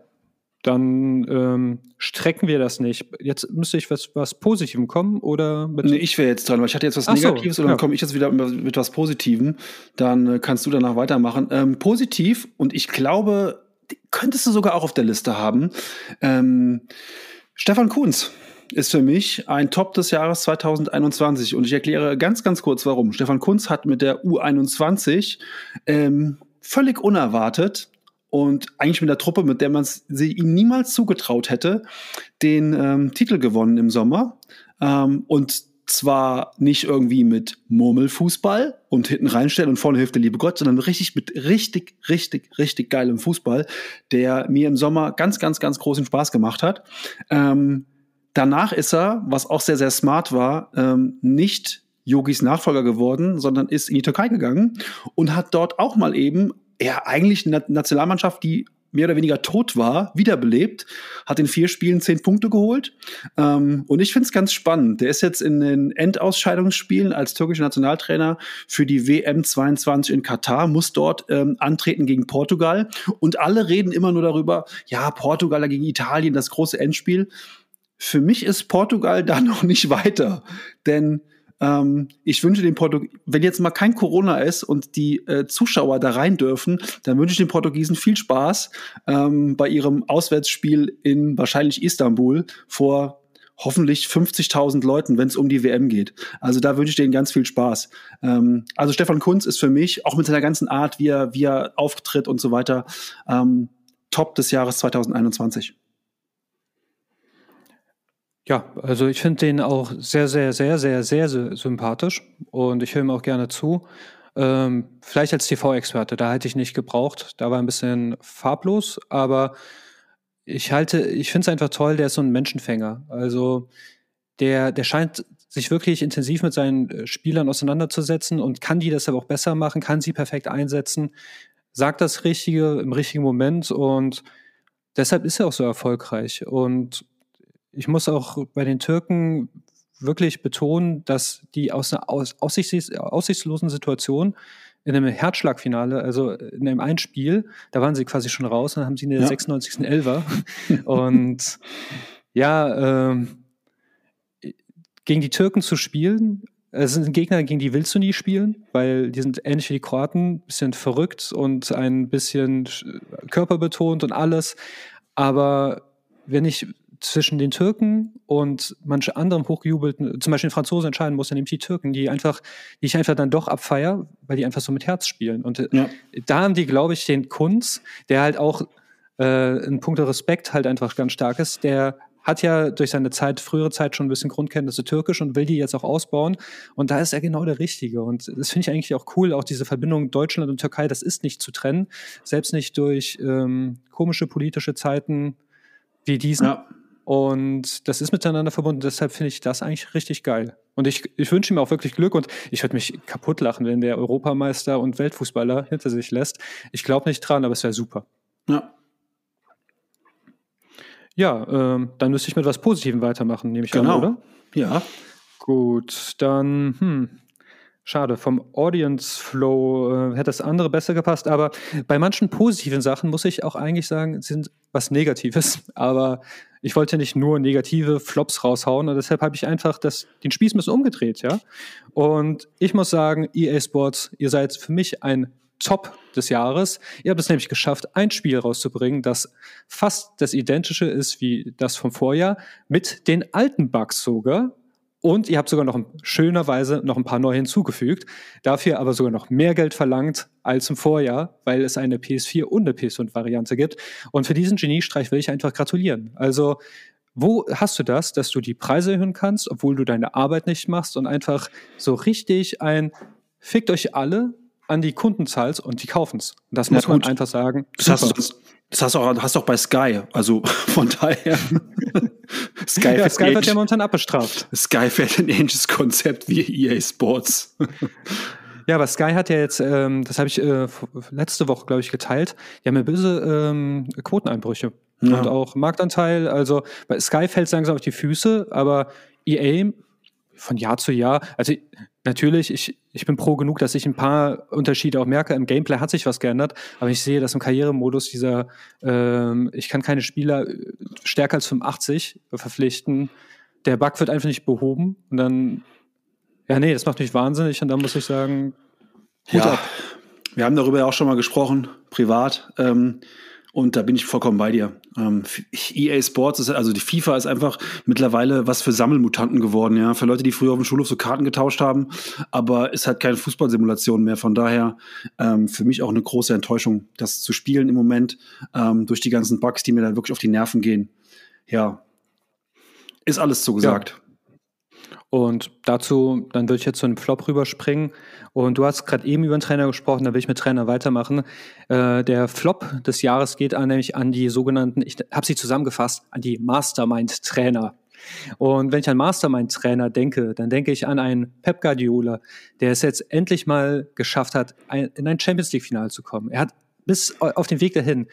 dann ähm, strecken wir das nicht. Jetzt müsste ich was, was Positivem kommen oder mit Nee, ich wäre jetzt dran, weil ich hatte jetzt was Ach Negatives so, und dann ja. komme ich jetzt wieder mit was Positivem. Dann äh, kannst du danach weitermachen. Ähm, positiv, und ich glaube, könntest du sogar auch auf der Liste haben. Ähm, Stefan Kuhns ist für mich ein Top des Jahres 2021 und ich erkläre ganz, ganz kurz warum. Stefan Kunz hat mit der U21 ähm, völlig unerwartet und eigentlich mit der Truppe, mit der man sie ihm niemals zugetraut hätte, den ähm, Titel gewonnen im Sommer. Ähm, und zwar nicht irgendwie mit Murmelfußball und hinten reinstellen und vorne hilft der liebe Gott, sondern richtig mit richtig, richtig, richtig geilem Fußball, der mir im Sommer ganz, ganz, ganz großen Spaß gemacht hat. Ähm, Danach ist er, was auch sehr, sehr smart war, ähm, nicht Yogis Nachfolger geworden, sondern ist in die Türkei gegangen und hat dort auch mal eben, ja, eigentlich eine Nationalmannschaft, die mehr oder weniger tot war, wiederbelebt, hat in vier Spielen zehn Punkte geholt. Ähm, und ich finde es ganz spannend. Der ist jetzt in den Endausscheidungsspielen als türkischer Nationaltrainer für die WM 22 in Katar, muss dort ähm, antreten gegen Portugal. Und alle reden immer nur darüber, ja, Portugal gegen Italien, das große Endspiel. Für mich ist Portugal da noch nicht weiter, denn ähm, ich wünsche den Portugiesen, wenn jetzt mal kein Corona ist und die äh, Zuschauer da rein dürfen, dann wünsche ich den Portugiesen viel Spaß ähm, bei ihrem Auswärtsspiel in wahrscheinlich Istanbul vor hoffentlich 50.000 Leuten, wenn es um die WM geht. Also da wünsche ich denen ganz viel Spaß. Ähm, also Stefan Kunz ist für mich, auch mit seiner ganzen Art, wie er, wie er auftritt und so weiter, ähm, Top des Jahres 2021. Ja, also ich finde den auch sehr, sehr, sehr, sehr, sehr, sehr sympathisch und ich höre ihm auch gerne zu. Ähm, vielleicht als TV-Experte, da hätte ich nicht gebraucht. Da war ein bisschen farblos, aber ich halte, ich finde es einfach toll, der ist so ein Menschenfänger. Also der, der scheint sich wirklich intensiv mit seinen äh, Spielern auseinanderzusetzen und kann die deshalb auch besser machen, kann sie perfekt einsetzen, sagt das Richtige im richtigen Moment und deshalb ist er auch so erfolgreich. Und ich muss auch bei den Türken wirklich betonen, dass die aus einer aus, aussichts, aussichtslosen Situation in einem Herzschlagfinale, also in einem Einspiel, da waren sie quasi schon raus, dann haben sie eine ja. 96. Elfer. und ja, ähm, gegen die Türken zu spielen, es sind Gegner, gegen die willst du nie spielen, weil die sind ähnlich wie die Kroaten, bisschen verrückt und ein bisschen körperbetont und alles. Aber wenn ich zwischen den Türken und manche anderen hochgejubelten, zum Beispiel den Franzosen entscheiden muss, dann nehme ich die Türken, die einfach, die ich einfach dann doch abfeier, weil die einfach so mit Herz spielen. Und äh, ja. da haben die, glaube ich, den Kunz, der halt auch äh, in puncto Respekt halt einfach ganz stark ist, der hat ja durch seine Zeit, frühere Zeit schon ein bisschen Grundkenntnisse Türkisch und will die jetzt auch ausbauen. Und da ist er genau der Richtige. Und das finde ich eigentlich auch cool, auch diese Verbindung Deutschland und Türkei, das ist nicht zu trennen. Selbst nicht durch ähm, komische politische Zeiten wie diesen. Ja. Und das ist miteinander verbunden. Deshalb finde ich das eigentlich richtig geil. Und ich, ich wünsche ihm auch wirklich Glück und ich würde mich kaputt lachen, wenn der Europameister und Weltfußballer hinter sich lässt. Ich glaube nicht dran, aber es wäre super. Ja. Ja, ähm, dann müsste ich mit was Positivem weitermachen, nehme ich genau. an, oder? Ja. Gut, dann, hm, schade, vom Audience Flow äh, hätte das andere besser gepasst, aber bei manchen positiven Sachen muss ich auch eigentlich sagen, sind was Negatives, aber ich wollte nicht nur negative Flops raushauen und deshalb habe ich einfach das, den Spieß ein bisschen umgedreht, ja. Und ich muss sagen, EA Sports, ihr seid für mich ein Top des Jahres. Ihr habt es nämlich geschafft, ein Spiel rauszubringen, das fast das identische ist wie das vom Vorjahr, mit den alten Bugs sogar. Und ihr habt sogar noch schönerweise noch ein paar neu hinzugefügt, dafür aber sogar noch mehr Geld verlangt als im Vorjahr, weil es eine PS4 und eine PS5-Variante gibt. Und für diesen Geniestreich will ich einfach gratulieren. Also, wo hast du das, dass du die Preise erhöhen kannst, obwohl du deine Arbeit nicht machst und einfach so richtig ein Fickt euch alle, an die Kunden zahlst und die kaufen es. Das muss man einfach sagen. Das hast, du, das hast du auch, hast auch bei Sky. Also von daher. Sky, ja, Sky wird ja momentan abbestraft. Sky fährt ein ähnliches Konzept wie EA Sports. Ja, aber Sky hat ja jetzt, ähm, das habe ich äh, letzte Woche, glaube ich, geteilt, die haben ja böse ähm, Quoteneinbrüche ja. und auch Marktanteil. Also bei Sky fällt es langsam auf die Füße, aber EA von Jahr zu Jahr, also natürlich, ich, ich bin pro genug, dass ich ein paar Unterschiede auch merke. Im Gameplay hat sich was geändert, aber ich sehe, dass im Karrieremodus dieser, ähm, ich kann keine Spieler äh, stärker als 85 verpflichten. Der Bug wird einfach nicht behoben und dann, ja, nee, das macht mich wahnsinnig und dann muss ich sagen, Hut ja, ab. Wir haben darüber ja auch schon mal gesprochen, privat. Ähm, und da bin ich vollkommen bei dir. Ähm, EA Sports ist, also die FIFA ist einfach mittlerweile was für Sammelmutanten geworden, ja. Für Leute, die früher auf dem Schulhof so Karten getauscht haben, aber ist halt keine Fußballsimulation mehr. Von daher ähm, für mich auch eine große Enttäuschung, das zu spielen im Moment, ähm, durch die ganzen Bugs, die mir da wirklich auf die Nerven gehen. Ja. Ist alles so gesagt. Ja. Und dazu, dann würde ich jetzt zu einem Flop rüberspringen. Und du hast gerade eben über den Trainer gesprochen, da will ich mit Trainer weitermachen. Äh, der Flop des Jahres geht an, nämlich an die sogenannten, ich habe sie zusammengefasst, an die Mastermind-Trainer. Und wenn ich an Mastermind-Trainer denke, dann denke ich an einen Pep Guardiola, der es jetzt endlich mal geschafft hat, ein, in ein Champions League-Final zu kommen. Er hat bis auf den Weg dahin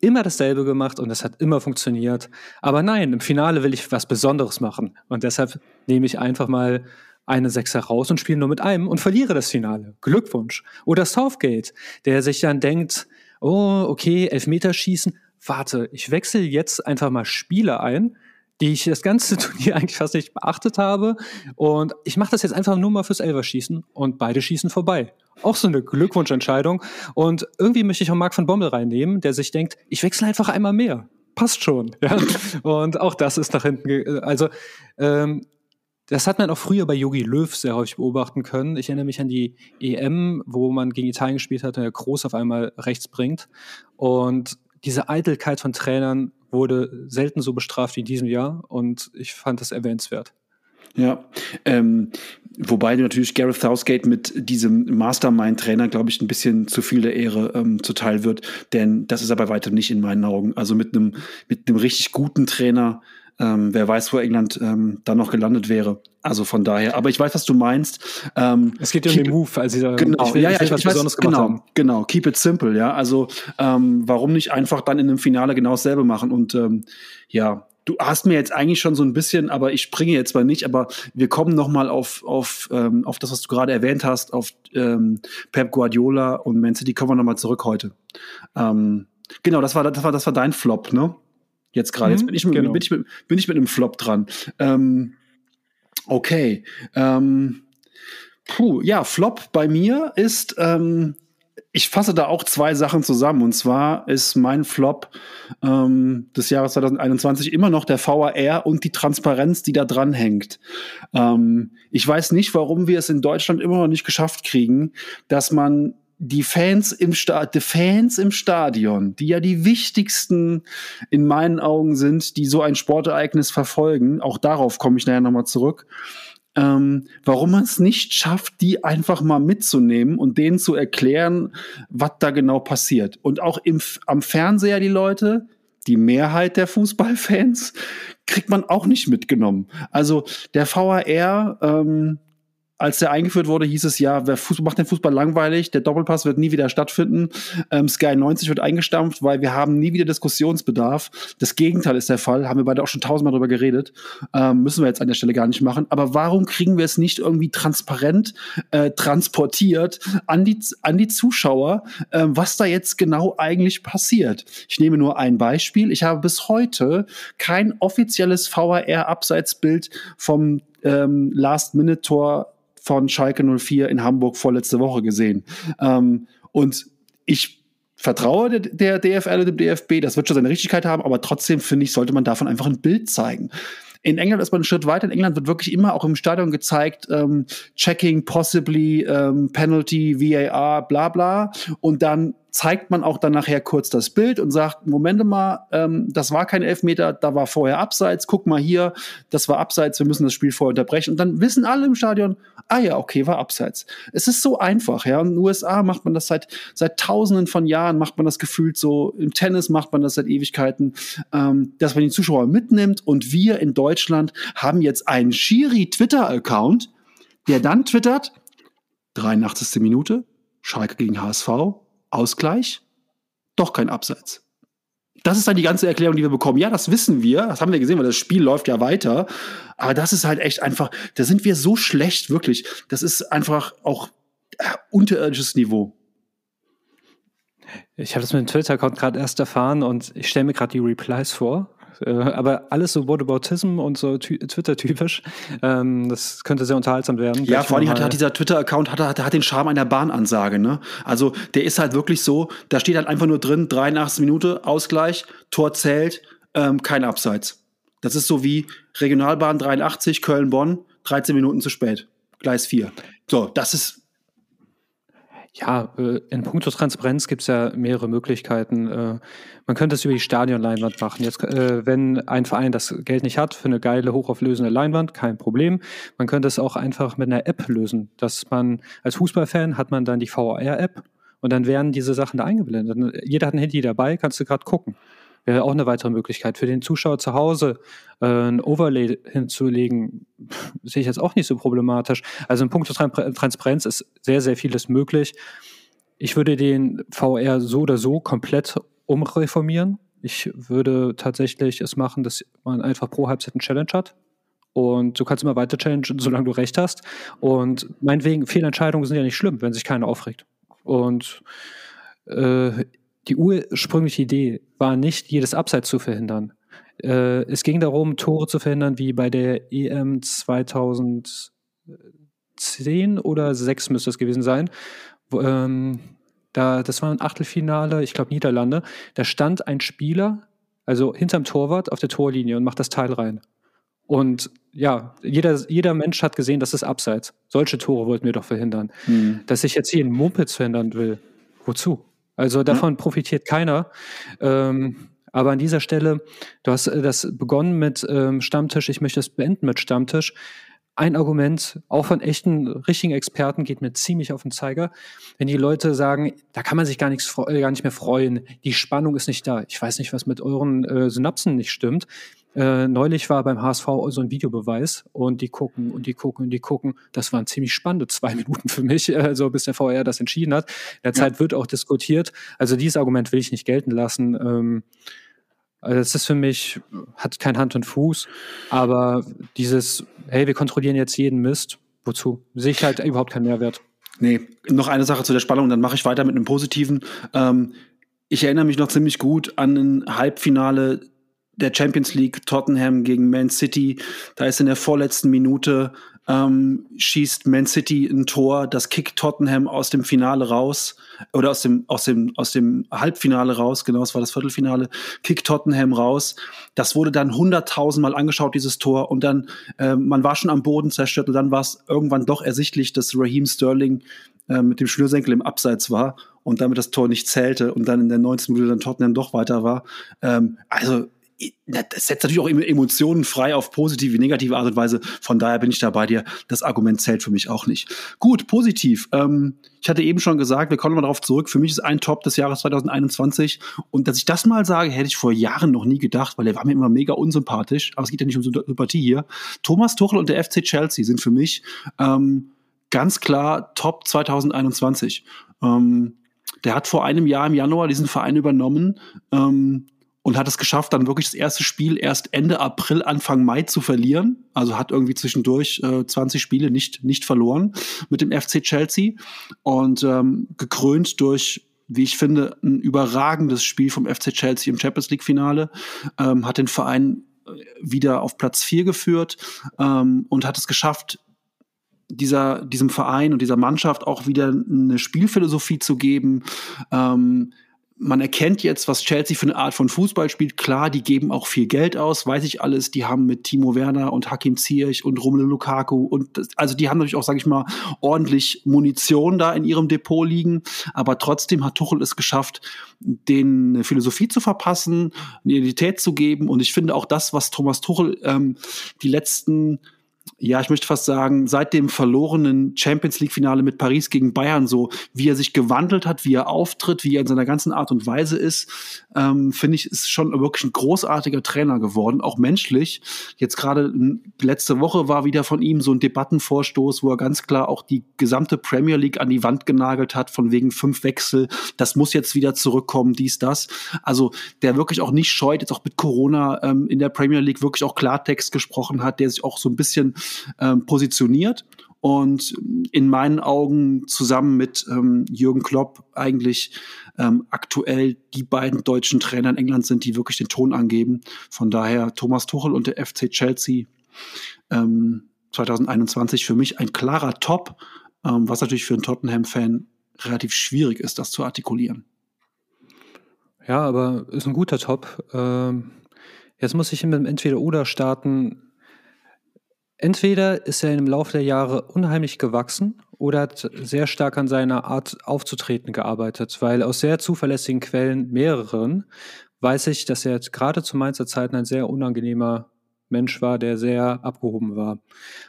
immer dasselbe gemacht und es hat immer funktioniert. Aber nein, im Finale will ich was Besonderes machen. Und deshalb nehme ich einfach mal eine Sechser raus und spiele nur mit einem und verliere das Finale. Glückwunsch. Oder Southgate, der sich dann denkt, oh, okay, Elfmeterschießen. Warte, ich wechsle jetzt einfach mal Spieler ein, die ich das ganze Turnier eigentlich fast nicht beachtet habe. Und ich mache das jetzt einfach nur mal fürs Elverschießen und beide schießen vorbei. Auch so eine Glückwunschentscheidung. Und irgendwie möchte ich auch Marc von Bommel reinnehmen, der sich denkt, ich wechsle einfach einmal mehr. Passt schon. Ja? Und auch das ist nach hinten. Also, ähm, das hat man auch früher bei Yogi Löw sehr häufig beobachten können. Ich erinnere mich an die EM, wo man gegen Italien gespielt hat und der Groß auf einmal rechts bringt. Und diese Eitelkeit von Trainern wurde selten so bestraft wie in diesem Jahr und ich fand das erwähnenswert. Ja, ähm, wobei natürlich Gareth Southgate mit diesem Mastermind-Trainer, glaube ich, ein bisschen zu viel der Ehre ähm, zuteil wird, denn das ist er bei weitem nicht in meinen Augen. Also mit einem mit einem richtig guten Trainer ähm, wer weiß, wo England ähm, dann noch gelandet wäre. Also von daher, aber ich weiß, was du meinst. Ähm, es geht ja um den Move, also dieser, genau, ich will, ja, ja, ich, was ich Besonderes weiß, genau, haben. Genau, keep it simple, ja. Also ähm, warum nicht einfach dann in einem Finale genau dasselbe machen? Und ähm, ja, du hast mir jetzt eigentlich schon so ein bisschen, aber ich springe jetzt mal nicht, aber wir kommen noch mal auf auf ähm, auf das, was du gerade erwähnt hast, auf ähm, Pep Guardiola und Man City kommen wir noch mal zurück heute. Ähm, genau, das war das war das war dein Flop, ne? Jetzt gerade. Mhm, jetzt bin ich, mit, bin, ich mit, bin ich mit einem Flop dran. Ähm, okay. Ähm, Puh, ja, Flop bei mir ist, ähm, ich fasse da auch zwei Sachen zusammen. Und zwar ist mein Flop ähm, des Jahres 2021 immer noch der VAR und die Transparenz, die da dran hängt. Ähm, ich weiß nicht, warum wir es in Deutschland immer noch nicht geschafft kriegen, dass man die Fans im Stadion, die Fans im Stadion, die ja die wichtigsten in meinen Augen sind, die so ein Sportereignis verfolgen, auch darauf komme ich nachher nochmal zurück, ähm, warum man es nicht schafft, die einfach mal mitzunehmen und denen zu erklären, was da genau passiert. Und auch im, am Fernseher die Leute, die Mehrheit der Fußballfans, kriegt man auch nicht mitgenommen. Also der VAR, ähm, als der eingeführt wurde, hieß es ja, wer Fußball macht den Fußball langweilig, der Doppelpass wird nie wieder stattfinden, ähm, Sky 90 wird eingestampft, weil wir haben nie wieder Diskussionsbedarf. Das Gegenteil ist der Fall, haben wir beide auch schon tausendmal drüber geredet, ähm, müssen wir jetzt an der Stelle gar nicht machen. Aber warum kriegen wir es nicht irgendwie transparent äh, transportiert an die, an die Zuschauer, äh, was da jetzt genau eigentlich passiert? Ich nehme nur ein Beispiel. Ich habe bis heute kein offizielles VAR-Abseitsbild vom ähm, Last-Minute-Tor von Schalke 04 in Hamburg vorletzte Woche gesehen. Ähm, und ich vertraue der, DFL und dem DFB, das wird schon seine Richtigkeit haben, aber trotzdem finde ich, sollte man davon einfach ein Bild zeigen. In England ist man einen Schritt weiter. In England wird wirklich immer auch im Stadion gezeigt, ähm, Checking, possibly, ähm, Penalty, VAR, bla bla. Und dann zeigt man auch dann nachher kurz das Bild und sagt, Moment mal, ähm, das war kein Elfmeter, da war vorher Abseits, guck mal hier, das war Abseits, wir müssen das Spiel vorher unterbrechen. Und dann wissen alle im Stadion, ah ja, okay, war Abseits. Es ist so einfach, ja. In den USA macht man das seit, seit tausenden von Jahren, macht man das gefühlt so, im Tennis macht man das seit Ewigkeiten, ähm, dass man die Zuschauer mitnimmt und wir in Deutschland haben jetzt einen Schiri-Twitter-Account, der dann twittert, 83. Minute, Schalke gegen HSV, Ausgleich, doch kein Abseits. Das ist dann die ganze Erklärung, die wir bekommen. Ja, das wissen wir, das haben wir gesehen, weil das Spiel läuft ja weiter. Aber das ist halt echt einfach, da sind wir so schlecht, wirklich. Das ist einfach auch äh, unterirdisches Niveau. Ich habe das mit dem Twitter-Account gerade erst erfahren und ich stelle mir gerade die Replies vor. Äh, aber alles so Whataboutism und so Twitter-typisch. Ähm, das könnte sehr unterhaltsam werden. Ja, vor allem hat, hat dieser Twitter-Account hat, hat, hat den Charme einer Bahnansage. Ne? Also der ist halt wirklich so, da steht halt einfach nur drin, 83 Minute, Ausgleich, Tor zählt, ähm, kein Abseits. Das ist so wie Regionalbahn 83, Köln-Bonn, 13 Minuten zu spät. Gleis 4. So, das ist ja, äh, in puncto Transparenz gibt es ja mehrere Möglichkeiten. Äh, man könnte es über die Stadionleinwand machen. Jetzt, äh, wenn ein Verein das Geld nicht hat für eine geile, hochauflösende Leinwand, kein Problem. Man könnte es auch einfach mit einer App lösen, dass man als Fußballfan hat man dann die VR-App und dann werden diese Sachen da eingeblendet. Jeder hat ein Handy dabei, kannst du gerade gucken wäre auch eine weitere Möglichkeit. Für den Zuschauer zu Hause äh, ein Overlay hinzulegen, sehe ich jetzt auch nicht so problematisch. Also in puncto Transparenz ist sehr, sehr vieles möglich. Ich würde den VR so oder so komplett umreformieren. Ich würde tatsächlich es machen, dass man einfach pro Halbzeit einen Challenge hat. Und du kannst immer weiter challengen, solange du recht hast. Und meinetwegen, Fehlentscheidungen sind ja nicht schlimm, wenn sich keiner aufregt. Und äh, die ursprüngliche Idee war nicht, jedes Abseits zu verhindern. Äh, es ging darum, Tore zu verhindern, wie bei der EM 2010 oder 6 müsste es gewesen sein. Ähm, da, das war ein Achtelfinale, ich glaube Niederlande. Da stand ein Spieler, also hinterm Torwart auf der Torlinie und macht das Teil rein. Und ja, jeder, jeder Mensch hat gesehen, das ist Abseits. Solche Tore wollten wir doch verhindern. Mhm. Dass ich jetzt hier einen Mumpitz verhindern will, wozu? Also davon ja. profitiert keiner. Ähm, aber an dieser Stelle, du hast äh, das begonnen mit ähm, Stammtisch, ich möchte es beenden mit Stammtisch. Ein Argument, auch von echten, richtigen Experten, geht mir ziemlich auf den Zeiger. Wenn die Leute sagen, da kann man sich gar, nichts, äh, gar nicht mehr freuen, die Spannung ist nicht da. Ich weiß nicht, was mit euren äh, Synapsen nicht stimmt. Äh, neulich war beim HSV so ein Videobeweis und die gucken und die gucken und die gucken. Das waren ziemlich spannende zwei Minuten für mich, also bis der VR das entschieden hat. In der Zeit wird auch diskutiert. Also dieses Argument will ich nicht gelten lassen. Ähm, also das ist für mich, hat kein Hand und Fuß, aber dieses, hey, wir kontrollieren jetzt jeden Mist, wozu? Sehe ich halt überhaupt keinen Mehrwert. Nee, noch eine Sache zu der Spannung, dann mache ich weiter mit einem positiven. Ähm, ich erinnere mich noch ziemlich gut an ein Halbfinale der Champions League Tottenham gegen Man City. Da ist in der vorletzten Minute ähm, schießt Man City ein Tor, das kickt Tottenham aus dem Finale raus oder aus dem aus dem aus dem Halbfinale raus, genau, es war das Viertelfinale, kickt Tottenham raus. Das wurde dann hunderttausendmal angeschaut dieses Tor und dann äh, man war schon am Boden zerstört und dann war es irgendwann doch ersichtlich, dass Raheem Sterling äh, mit dem Schnürsenkel im Abseits war und damit das Tor nicht zählte und dann in der 19. Minute dann Tottenham doch weiter war. Ähm, also das setzt natürlich auch Emotionen frei auf positive, negative Art und Weise. Von daher bin ich da bei dir. Das Argument zählt für mich auch nicht. Gut, positiv. Ähm, ich hatte eben schon gesagt, wir kommen mal darauf zurück. Für mich ist ein Top des Jahres 2021. Und dass ich das mal sage, hätte ich vor Jahren noch nie gedacht, weil er war mir immer mega unsympathisch. Aber es geht ja nicht um Sympathie hier. Thomas Tuchel und der FC Chelsea sind für mich ähm, ganz klar Top 2021. Ähm, der hat vor einem Jahr im Januar diesen Verein übernommen. Ähm, und hat es geschafft, dann wirklich das erste Spiel erst Ende April, Anfang Mai zu verlieren. Also hat irgendwie zwischendurch äh, 20 Spiele nicht, nicht verloren mit dem FC Chelsea und ähm, gekrönt durch wie ich finde, ein überragendes Spiel vom FC Chelsea im Champions League Finale, ähm, hat den Verein äh, wieder auf Platz vier geführt ähm, und hat es geschafft, dieser, diesem Verein und dieser Mannschaft auch wieder eine Spielphilosophie zu geben, ähm, man erkennt jetzt, was Chelsea für eine Art von Fußball spielt. Klar, die geben auch viel Geld aus, weiß ich alles. Die haben mit Timo Werner und Hakim Ziyech und Romelu Lukaku und das, also die haben natürlich auch, sage ich mal, ordentlich Munition da in ihrem Depot liegen. Aber trotzdem hat Tuchel es geschafft, den eine Philosophie zu verpassen, eine Identität zu geben. Und ich finde auch das, was Thomas Tuchel ähm, die letzten ja, ich möchte fast sagen, seit dem verlorenen Champions League-Finale mit Paris gegen Bayern so, wie er sich gewandelt hat, wie er auftritt, wie er in seiner ganzen Art und Weise ist, ähm, finde ich, ist schon wirklich ein großartiger Trainer geworden, auch menschlich. Jetzt gerade letzte Woche war wieder von ihm so ein Debattenvorstoß, wo er ganz klar auch die gesamte Premier League an die Wand genagelt hat, von wegen fünf Wechsel. Das muss jetzt wieder zurückkommen, dies, das. Also der wirklich auch nicht scheut, jetzt auch mit Corona ähm, in der Premier League wirklich auch Klartext gesprochen hat, der sich auch so ein bisschen ähm, positioniert und in meinen Augen zusammen mit ähm, Jürgen Klopp eigentlich ähm, aktuell die beiden deutschen Trainer in England sind, die wirklich den Ton angeben. Von daher Thomas Tuchel und der FC Chelsea ähm, 2021 für mich ein klarer Top, ähm, was natürlich für einen Tottenham-Fan relativ schwierig ist, das zu artikulieren. Ja, aber ist ein guter Top. Ähm, jetzt muss ich mit dem Entweder-Oder starten. Entweder ist er im Laufe der Jahre unheimlich gewachsen oder hat sehr stark an seiner Art aufzutreten gearbeitet, weil aus sehr zuverlässigen Quellen, mehreren, weiß ich, dass er gerade zu Mainzer Zeiten ein sehr unangenehmer Mensch war, der sehr abgehoben war.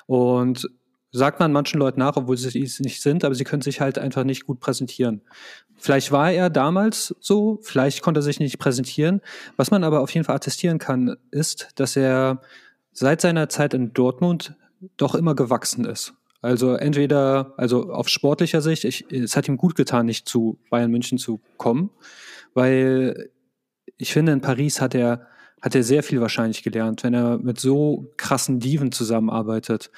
Und sagt man manchen Leuten nach, obwohl sie es nicht sind, aber sie können sich halt einfach nicht gut präsentieren. Vielleicht war er damals so, vielleicht konnte er sich nicht präsentieren. Was man aber auf jeden Fall attestieren kann, ist, dass er seit seiner Zeit in Dortmund doch immer gewachsen ist. Also entweder, also auf sportlicher Sicht, ich, es hat ihm gut getan, nicht zu Bayern München zu kommen, weil ich finde, in Paris hat er, hat er sehr viel wahrscheinlich gelernt, wenn er mit so krassen Diven zusammenarbeitet.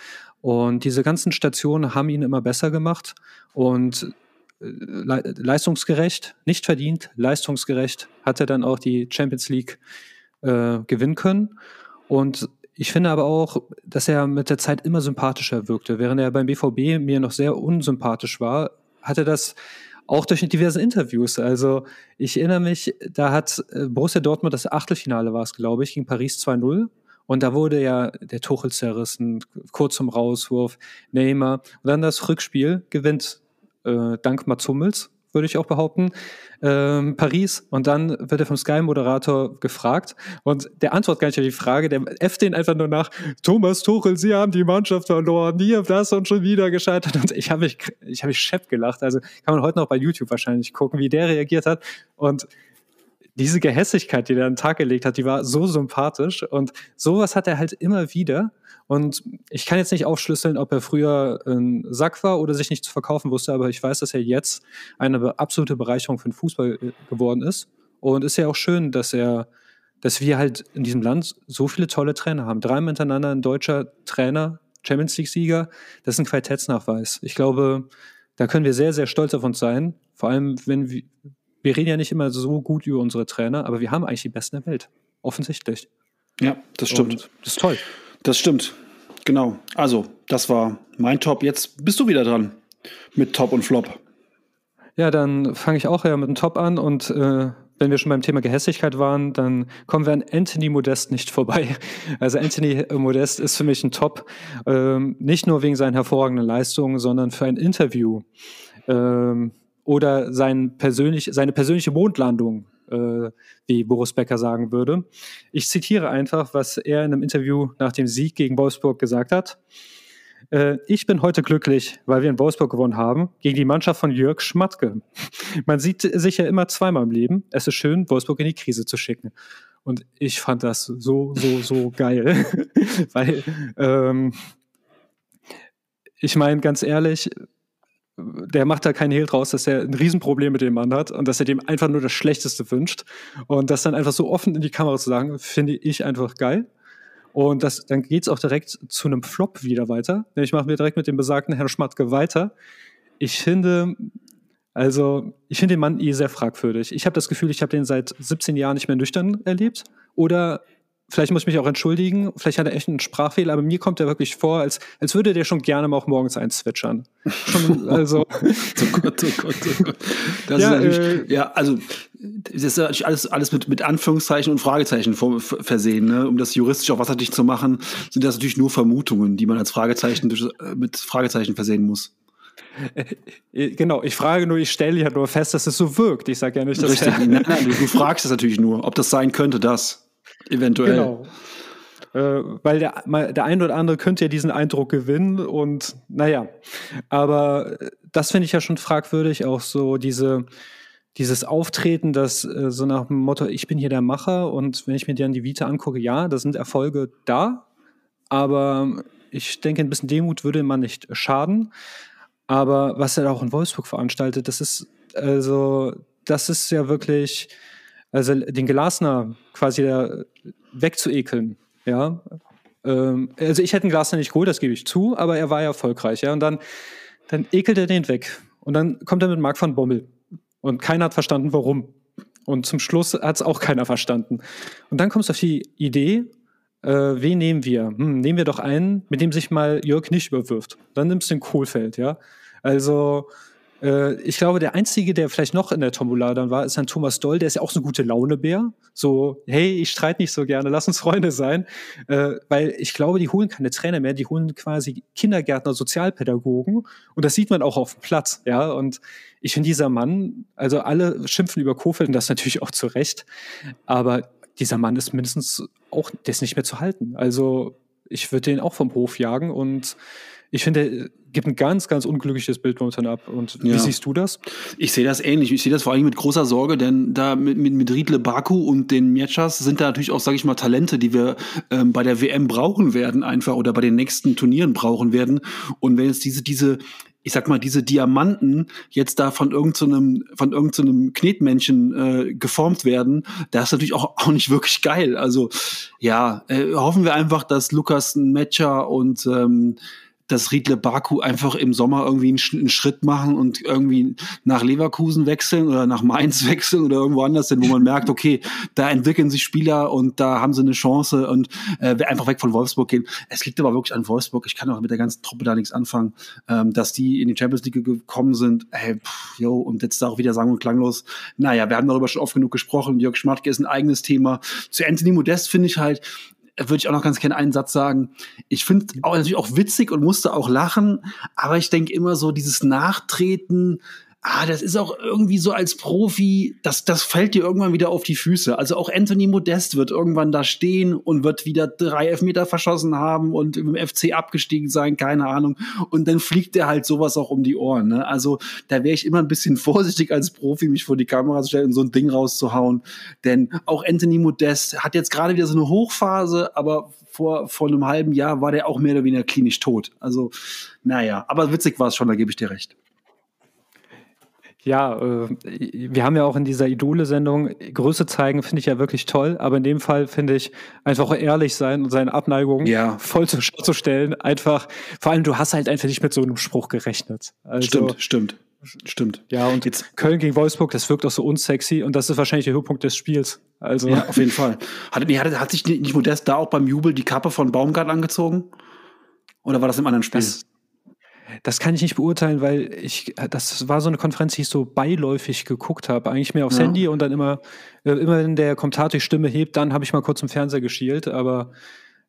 Und diese ganzen Stationen haben ihn immer besser gemacht und äh, leistungsgerecht, nicht verdient, leistungsgerecht hat er dann auch die Champions League äh, gewinnen können. Und ich finde aber auch, dass er mit der Zeit immer sympathischer wirkte. Während er beim BVB mir noch sehr unsympathisch war, hat er das auch durch diverse Interviews. Also ich erinnere mich, da hat äh, Borussia Dortmund das Achtelfinale war es, glaube ich, gegen Paris 2-0. Und da wurde ja der Tuchel zerrissen, kurz zum Rauswurf, Neymar. Und dann das Rückspiel gewinnt äh, dank Mats Hummels würde ich auch behaupten, ähm, Paris. Und dann wird er vom Sky-Moderator gefragt und der antwortet gar nicht auf die Frage, der äfft den einfach nur nach, Thomas Tuchel, Sie haben die Mannschaft verloren, habt das und schon wieder gescheitert. Und ich habe mich, ich habe mich schepp gelacht. Also kann man heute noch bei YouTube wahrscheinlich gucken, wie der reagiert hat. Und diese Gehässigkeit, die er an den Tag gelegt hat, die war so sympathisch. Und sowas hat er halt immer wieder. Und ich kann jetzt nicht aufschlüsseln, ob er früher ein Sack war oder sich nicht zu verkaufen wusste, aber ich weiß, dass er jetzt eine absolute Bereicherung für den Fußball äh, geworden ist. Und ist ja auch schön, dass er, dass wir halt in diesem Land so viele tolle Trainer haben. Dreimal hintereinander ein deutscher Trainer, Champions League-Sieger, das ist ein Qualitätsnachweis. Ich glaube, da können wir sehr, sehr stolz auf uns sein. Vor allem, wenn wir, reden ja nicht immer so gut über unsere Trainer, aber wir haben eigentlich die besten der Welt. Offensichtlich. Ja, das stimmt. Und das ist toll. Das stimmt. Genau. Also, das war mein Top. Jetzt bist du wieder dran mit Top und Flop. Ja, dann fange ich auch ja mit dem Top an und äh, wenn wir schon beim Thema Gehässigkeit waren, dann kommen wir an Anthony Modest nicht vorbei. Also Anthony Modest ist für mich ein Top, ähm, nicht nur wegen seinen hervorragenden Leistungen, sondern für ein Interview ähm, oder sein persönlich, seine persönliche Mondlandung, äh, wie Boris Becker sagen würde. Ich zitiere einfach, was er in einem Interview nach dem Sieg gegen Wolfsburg gesagt hat. Äh, ich bin heute glücklich, weil wir in Wolfsburg gewonnen haben, gegen die Mannschaft von Jörg Schmatke. Man sieht sich ja immer zweimal im Leben. Es ist schön, Wolfsburg in die Krise zu schicken. Und ich fand das so, so, so geil. weil, ähm, ich meine, ganz ehrlich, der macht da keinen Hehl draus, dass er ein Riesenproblem mit dem Mann hat und dass er dem einfach nur das Schlechteste wünscht. Und das dann einfach so offen in die Kamera zu sagen, finde ich einfach geil. Und das, dann geht's auch direkt zu einem Flop wieder weiter. Ich mache mir direkt mit dem besagten Herrn Schmatke weiter. Ich finde, also ich finde den Mann eh sehr fragwürdig. Ich habe das Gefühl, ich habe den seit 17 Jahren nicht mehr nüchtern erlebt. Oder vielleicht muss ich mich auch entschuldigen, vielleicht hat er echt einen Sprachfehler, aber mir kommt er wirklich vor, als, als würde der schon gerne mal auch morgens eins zwitschern. Schon, also. oh Gott, oh Gott, oh Gott. Das ja, ist natürlich, äh, ja, also, das ist natürlich alles, alles mit, mit Anführungszeichen und Fragezeichen vor, versehen, ne? Um das juristisch auch wasserdicht zu machen, sind das natürlich nur Vermutungen, die man als Fragezeichen äh, mit Fragezeichen versehen muss. Äh, genau, ich frage nur, ich stelle ja nur fest, dass es so wirkt. Ich sage ja nicht, dass Richtig, nein, nein, du, du fragst es natürlich nur, ob das sein könnte, das. Eventuell. Genau. Äh, weil der, der ein oder andere könnte ja diesen Eindruck gewinnen und naja. Aber das finde ich ja schon fragwürdig, auch so diese, dieses Auftreten, das äh, so nach dem Motto, ich bin hier der Macher und wenn ich mir dann die Vita angucke, ja, da sind Erfolge da, aber ich denke, ein bisschen Demut würde man nicht schaden. Aber was er auch in Wolfsburg veranstaltet, das ist also, das ist ja wirklich, also den Glasner quasi wegzuekeln, ja. Ähm, also ich hätte einen Glasner nicht geholt, das gebe ich zu, aber er war ja erfolgreich, ja. Und dann, dann ekelt er den weg. Und dann kommt er mit Marc van Bommel. Und keiner hat verstanden, warum. Und zum Schluss hat es auch keiner verstanden. Und dann kommst du auf die Idee, äh, wen nehmen wir? Hm, nehmen wir doch einen, mit dem sich mal Jörg nicht überwirft. Dann nimmst du den Kohlfeld, ja. Also ich glaube, der Einzige, der vielleicht noch in der Tombola dann war, ist ein Thomas Doll, der ist ja auch so ein gute Launebär. So, hey, ich streite nicht so gerne, lass uns Freunde sein. Äh, weil ich glaube, die holen keine Trainer mehr, die holen quasi Kindergärtner, Sozialpädagogen. Und das sieht man auch auf dem Platz, ja. Und ich finde, dieser Mann, also alle schimpfen über Kofeld und das natürlich auch zu Recht. Aber dieser Mann ist mindestens auch, der ist nicht mehr zu halten. Also ich würde den auch vom Hof jagen und ich finde, gibt ein ganz, ganz unglückliches Bild momentan ab. Und wie ja. siehst du das? Ich sehe das ähnlich. Ich sehe das vor allem mit großer Sorge, denn da mit, mit, mit Riedle Baku und den Mietschas sind da natürlich auch, sage ich mal, Talente, die wir ähm, bei der WM brauchen werden einfach oder bei den nächsten Turnieren brauchen werden. Und wenn jetzt diese, diese ich sag mal, diese Diamanten jetzt da von irgendeinem so von irgendeinem so Knetmännchen äh, geformt werden, das ist natürlich auch, auch nicht wirklich geil. Also ja, äh, hoffen wir einfach, dass Lukas Metscher und ähm, dass Riedle Baku einfach im Sommer irgendwie einen, einen, Schritt machen und irgendwie nach Leverkusen wechseln oder nach Mainz wechseln oder irgendwo anders hin, wo man merkt, okay, da entwickeln sich Spieler und da haben sie eine Chance und äh, einfach weg von Wolfsburg gehen. Es liegt aber wirklich an Wolfsburg. Ich kann auch mit der ganzen Truppe da nichts anfangen, ähm, dass die in die Champions League gekommen sind. Hey, pff, yo, und jetzt da auch wieder sagen und klanglos. Naja, wir haben darüber schon oft genug gesprochen. Jörg Schmatke ist ein eigenes Thema. Zu Anthony Modest finde ich halt, würde ich auch noch ganz gerne einen Satz sagen. Ich finde auch natürlich auch witzig und musste auch lachen, aber ich denke immer so dieses Nachtreten ah, das ist auch irgendwie so als Profi, das, das fällt dir irgendwann wieder auf die Füße. Also auch Anthony Modest wird irgendwann da stehen und wird wieder drei Elfmeter verschossen haben und im FC abgestiegen sein, keine Ahnung. Und dann fliegt der halt sowas auch um die Ohren. Ne? Also da wäre ich immer ein bisschen vorsichtig als Profi, mich vor die Kamera zu stellen und so ein Ding rauszuhauen. Denn auch Anthony Modest hat jetzt gerade wieder so eine Hochphase, aber vor, vor einem halben Jahr war der auch mehr oder weniger klinisch tot. Also, naja, aber witzig war es schon, da gebe ich dir recht. Ja, äh, wir haben ja auch in dieser Idole-Sendung Größe zeigen, finde ich ja wirklich toll. Aber in dem Fall finde ich einfach ehrlich sein und seine Abneigung ja. voll zu, zu stellen. Einfach, vor allem, du hast halt einfach nicht mit so einem Spruch gerechnet. Also, stimmt, stimmt. Stimmt. Ja, und jetzt Köln gegen Wolfsburg, das wirkt auch so unsexy und das ist wahrscheinlich der Höhepunkt des Spiels. Also. Ja, auf jeden Fall. Hat, nee, hat, hat sich nicht Modest da auch beim Jubel die Kappe von Baumgart angezogen? Oder war das im anderen Spiel? Das, das kann ich nicht beurteilen, weil ich, das war so eine Konferenz, die ich so beiläufig geguckt habe. Eigentlich mehr aufs ja. Handy und dann immer, äh, immer wenn der Kommentator die Stimme hebt, dann habe ich mal kurz im Fernseher geschielt. Aber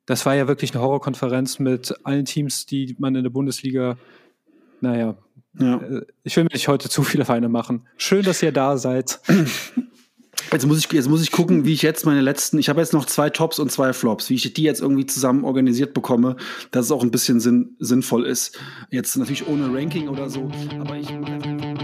das war ja wirklich eine Horrorkonferenz mit allen Teams, die man in der Bundesliga, naja, ja. Äh, ich will mir nicht heute zu viele Feinde machen. Schön, dass ihr da seid. Jetzt muss ich, jetzt muss ich gucken, wie ich jetzt meine letzten, ich habe jetzt noch zwei Tops und zwei Flops, wie ich die jetzt irgendwie zusammen organisiert bekomme, dass es auch ein bisschen sinn, sinnvoll ist. Jetzt natürlich ohne Ranking oder so, aber ich mache